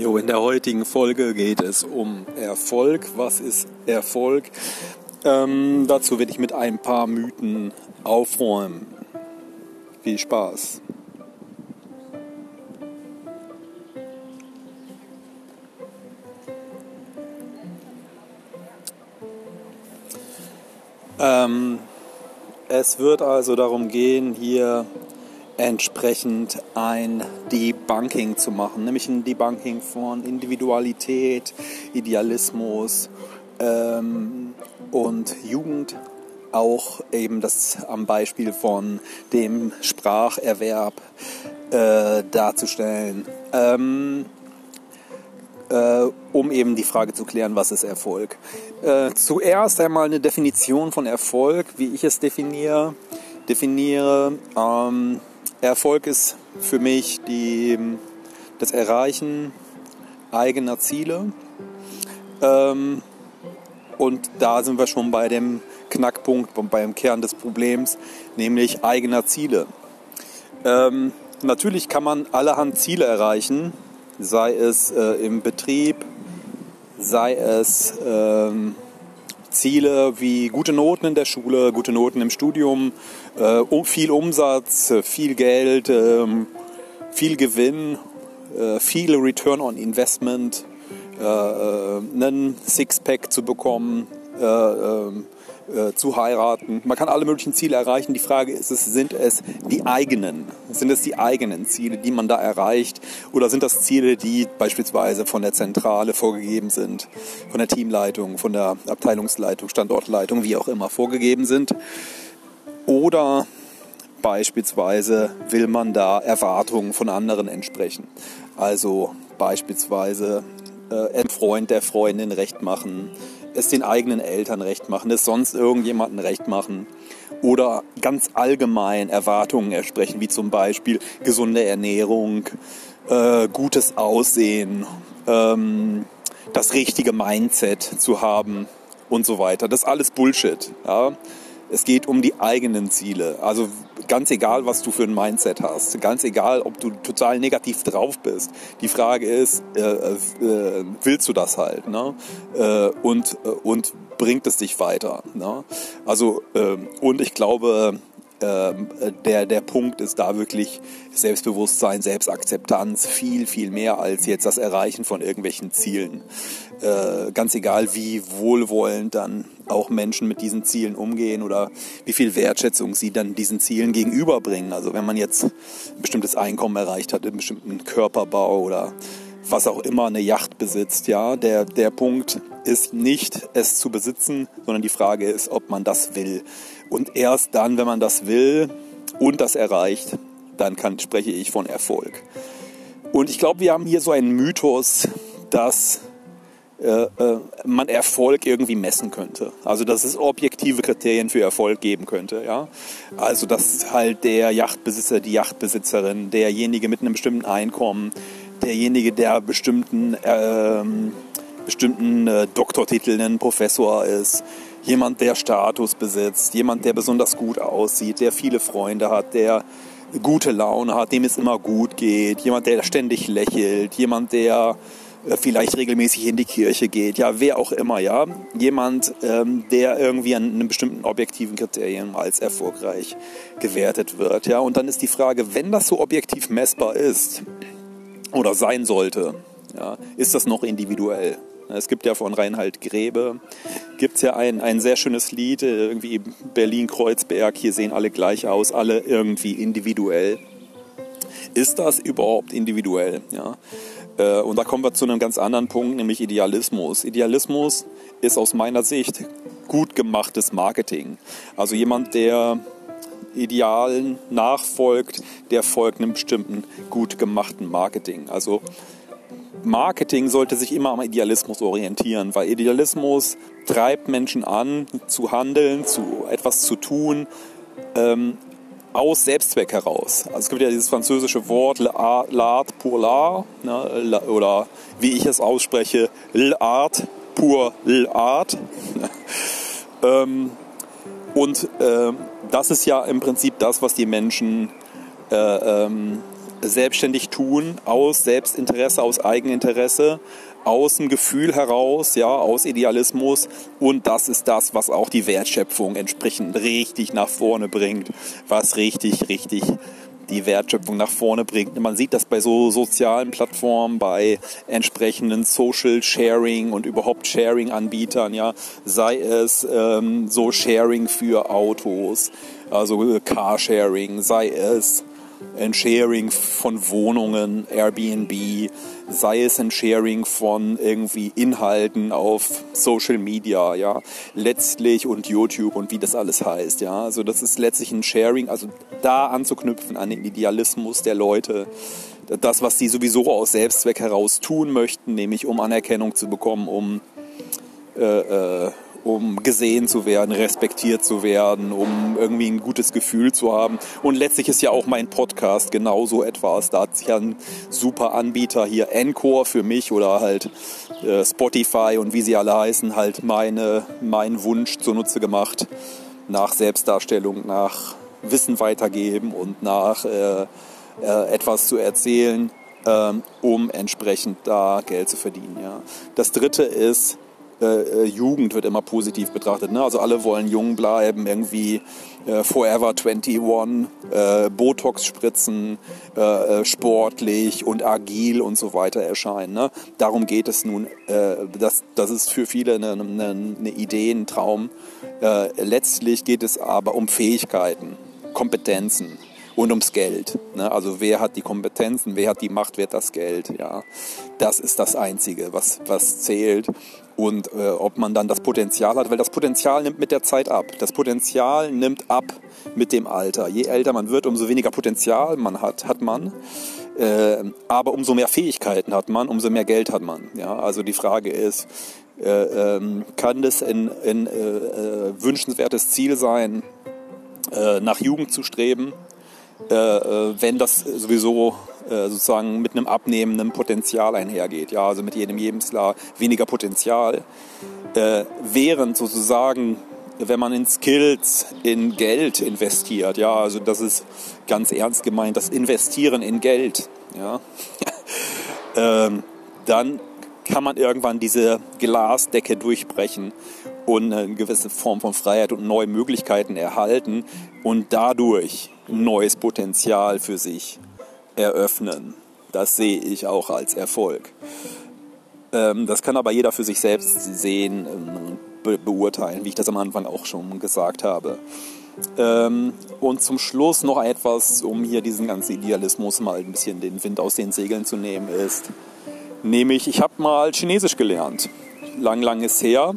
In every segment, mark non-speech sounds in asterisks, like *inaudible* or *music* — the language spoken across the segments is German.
Jo, in der heutigen Folge geht es um Erfolg. Was ist Erfolg? Ähm, dazu werde ich mit ein paar Mythen aufräumen. Viel Spaß. Ähm, es wird also darum gehen, hier entsprechend ein Debunking zu machen, nämlich ein Debunking von Individualität, Idealismus ähm, und Jugend, auch eben das am Beispiel von dem Spracherwerb äh, darzustellen. Ähm, äh, um eben die Frage zu klären, was ist Erfolg. Äh, zuerst einmal eine Definition von Erfolg, wie ich es definiere. Definiere ähm, Erfolg ist für mich die, das Erreichen eigener Ziele. Ähm, und da sind wir schon bei dem Knackpunkt, beim Kern des Problems, nämlich eigener Ziele. Ähm, natürlich kann man allerhand Ziele erreichen, sei es äh, im Betrieb, sei es ähm, Ziele wie gute Noten in der Schule, gute Noten im Studium, äh, viel Umsatz, viel Geld, äh, viel Gewinn, äh, viel Return on Investment, äh, äh, einen Sixpack zu bekommen, äh, zu heiraten. Man kann alle möglichen Ziele erreichen. Die Frage ist, sind es die eigenen? Sind es die eigenen Ziele, die man da erreicht? Oder sind das Ziele, die beispielsweise von der Zentrale vorgegeben sind, von der Teamleitung, von der Abteilungsleitung, Standortleitung, wie auch immer vorgegeben sind? Oder beispielsweise will man da Erwartungen von anderen entsprechen? Also beispielsweise äh, ein Freund der Freundin recht machen, es den eigenen Eltern recht machen, es sonst irgendjemanden recht machen oder ganz allgemein Erwartungen ersprechen, wie zum Beispiel gesunde Ernährung, äh, gutes Aussehen, ähm, das richtige Mindset zu haben und so weiter. Das ist alles Bullshit. Ja? Es geht um die eigenen Ziele. Also ganz egal, was du für ein Mindset hast, ganz egal, ob du total negativ drauf bist. Die Frage ist, äh, äh, willst du das halt? Ne? Äh, und, äh, und bringt es dich weiter? Ne? Also, ähm, und ich glaube, der, der Punkt ist da wirklich Selbstbewusstsein, Selbstakzeptanz, viel, viel mehr als jetzt das Erreichen von irgendwelchen Zielen. Äh, ganz egal, wie wohlwollend dann auch Menschen mit diesen Zielen umgehen oder wie viel Wertschätzung sie dann diesen Zielen gegenüberbringen. Also wenn man jetzt ein bestimmtes Einkommen erreicht hat, einen bestimmten Körperbau oder was auch immer eine Yacht besitzt, ja, der, der Punkt ist nicht es zu besitzen, sondern die Frage ist, ob man das will. Und erst dann, wenn man das will und das erreicht, dann kann, spreche ich von Erfolg. Und ich glaube, wir haben hier so einen Mythos, dass äh, äh, man Erfolg irgendwie messen könnte. Also dass es objektive Kriterien für Erfolg geben könnte. Ja? Also dass halt der Yachtbesitzer, die Yachtbesitzerin, derjenige mit einem bestimmten Einkommen, derjenige, der bestimmten, ähm, bestimmten äh, Doktortitel, ein Professor ist, jemand, der Status besitzt, jemand, der besonders gut aussieht, der viele Freunde hat, der gute Laune hat, dem es immer gut geht, jemand, der ständig lächelt, jemand, der äh, vielleicht regelmäßig in die Kirche geht, ja, wer auch immer, ja, jemand, ähm, der irgendwie an einem bestimmten objektiven Kriterien als erfolgreich gewertet wird, ja, und dann ist die Frage, wenn das so objektiv messbar ist oder sein sollte, ja, ist das noch individuell? Es gibt ja von Reinhard Grebe, gibt es ja ein, ein sehr schönes Lied, äh, irgendwie Berlin-Kreuzberg, hier sehen alle gleich aus, alle irgendwie individuell. Ist das überhaupt individuell? Ja? Äh, und da kommen wir zu einem ganz anderen Punkt, nämlich Idealismus. Idealismus ist aus meiner Sicht gut gemachtes Marketing. Also jemand, der Idealen nachfolgt, der folgt einem bestimmten gut gemachten Marketing. Also Marketing sollte sich immer am Idealismus orientieren, weil Idealismus treibt Menschen an, zu handeln, zu etwas zu tun, ähm, aus Selbstzweck heraus. Also es gibt ja dieses französische Wort l'art pour l'art, ne, oder wie ich es ausspreche, l'art pour l'art. *laughs* ähm, und äh, das ist ja im Prinzip das, was die Menschen äh, ähm, selbstständig tun, aus Selbstinteresse, aus Eigeninteresse, aus dem Gefühl heraus, ja, aus Idealismus. Und das ist das, was auch die Wertschöpfung entsprechend richtig nach vorne bringt, was richtig, richtig die Wertschöpfung nach vorne bringt. Man sieht das bei so sozialen Plattformen, bei entsprechenden Social Sharing und überhaupt Sharing-Anbietern, ja, sei es ähm, so Sharing für Autos, also Carsharing, sei es ein Sharing von Wohnungen, Airbnb, sei es ein Sharing von irgendwie Inhalten auf Social Media, ja, letztlich und YouTube und wie das alles heißt, ja. Also das ist letztlich ein Sharing, also da anzuknüpfen an den Idealismus der Leute, das, was sie sowieso aus Selbstzweck heraus tun möchten, nämlich um Anerkennung zu bekommen, um äh, äh, um gesehen zu werden, respektiert zu werden, um irgendwie ein gutes Gefühl zu haben. Und letztlich ist ja auch mein Podcast genauso etwas. Da hat sich ja ein super Anbieter hier, Encore für mich oder halt äh, Spotify und wie sie alle heißen, halt meine, meinen Wunsch zunutze gemacht nach Selbstdarstellung, nach Wissen weitergeben und nach äh, äh, etwas zu erzählen, ähm, um entsprechend da Geld zu verdienen. Ja. Das dritte ist, äh, äh, Jugend wird immer positiv betrachtet. Ne? Also alle wollen jung bleiben, irgendwie äh, Forever 21, äh, Botox spritzen, äh, äh, sportlich und agil und so weiter erscheinen. Ne? Darum geht es nun. das, das ist für viele eine, eine, eine Idee, ein Traum. letztlich geht es aber um Fähigkeiten, Kompetenzen und ums Geld. Ne? Also wer hat die Kompetenzen, wer hat die Macht, wer hat das Geld. Ja? Das ist das Einzige, was, was zählt. Und äh, ob man dann das Potenzial hat, weil das Potenzial nimmt mit der Zeit ab. Das Potenzial nimmt ab mit dem Alter. Je älter man wird, umso weniger Potenzial man hat, hat man. Äh, aber umso mehr Fähigkeiten hat man, umso mehr Geld hat man. Ja? Also die Frage ist, äh, ähm, kann das ein, ein äh, äh, wünschenswertes Ziel sein, äh, nach Jugend zu streben? Äh, äh, wenn das sowieso äh, sozusagen mit einem abnehmenden Potenzial einhergeht. Ja, also mit jedem Lebensjahr weniger Potenzial. während sozusagen, wenn man in Skills, in Geld investiert, ja, also das ist ganz ernst gemeint, das Investieren in Geld, ja, *laughs* ähm, dann kann man irgendwann diese Glasdecke durchbrechen und eine gewisse Form von Freiheit und neue Möglichkeiten erhalten und dadurch neues Potenzial für sich eröffnen. Das sehe ich auch als Erfolg. Ähm, das kann aber jeder für sich selbst sehen, ähm, beurteilen, wie ich das am Anfang auch schon gesagt habe. Ähm, und zum Schluss noch etwas, um hier diesen ganzen Idealismus mal ein bisschen den Wind aus den Segeln zu nehmen, ist, nämlich ich habe mal Chinesisch gelernt. Lang, lang ist her.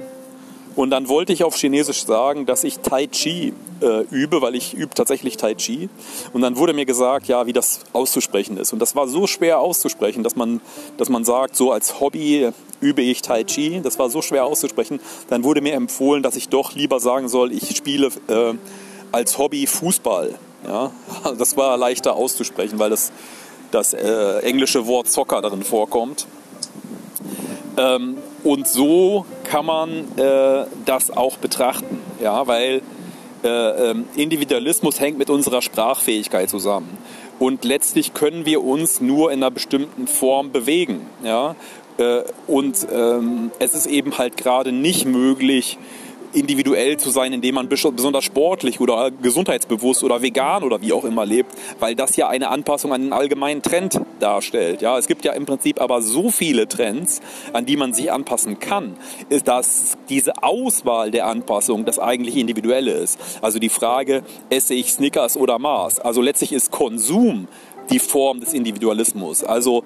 Und dann wollte ich auf Chinesisch sagen, dass ich Tai Chi äh, übe, weil ich übe tatsächlich Tai Chi. Und dann wurde mir gesagt, ja, wie das auszusprechen ist. Und das war so schwer auszusprechen, dass man, dass man sagt, so als Hobby übe ich Tai Chi. Das war so schwer auszusprechen. Dann wurde mir empfohlen, dass ich doch lieber sagen soll, ich spiele äh, als Hobby Fußball. Ja, *laughs* das war leichter auszusprechen, weil das, das äh, englische Wort Soccer darin vorkommt. Ähm, und so kann man äh, das auch betrachten, ja, weil äh, ähm, Individualismus hängt mit unserer Sprachfähigkeit zusammen. Und letztlich können wir uns nur in einer bestimmten Form bewegen. Ja? Äh, und ähm, es ist eben halt gerade nicht möglich, individuell zu sein, indem man besonders sportlich oder gesundheitsbewusst oder vegan oder wie auch immer lebt, weil das ja eine Anpassung an den allgemeinen Trend darstellt. Ja, es gibt ja im Prinzip aber so viele Trends, an die man sich anpassen kann, ist, dass diese Auswahl der Anpassung das eigentlich individuelle ist. Also die Frage, esse ich Snickers oder Mars? Also letztlich ist Konsum die Form des Individualismus. Also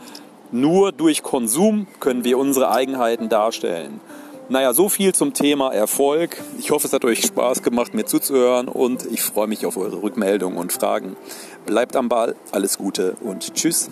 nur durch Konsum können wir unsere Eigenheiten darstellen. Naja, so viel zum Thema Erfolg. Ich hoffe, es hat euch Spaß gemacht, mir zuzuhören und ich freue mich auf eure Rückmeldungen und Fragen. Bleibt am Ball, alles Gute und tschüss.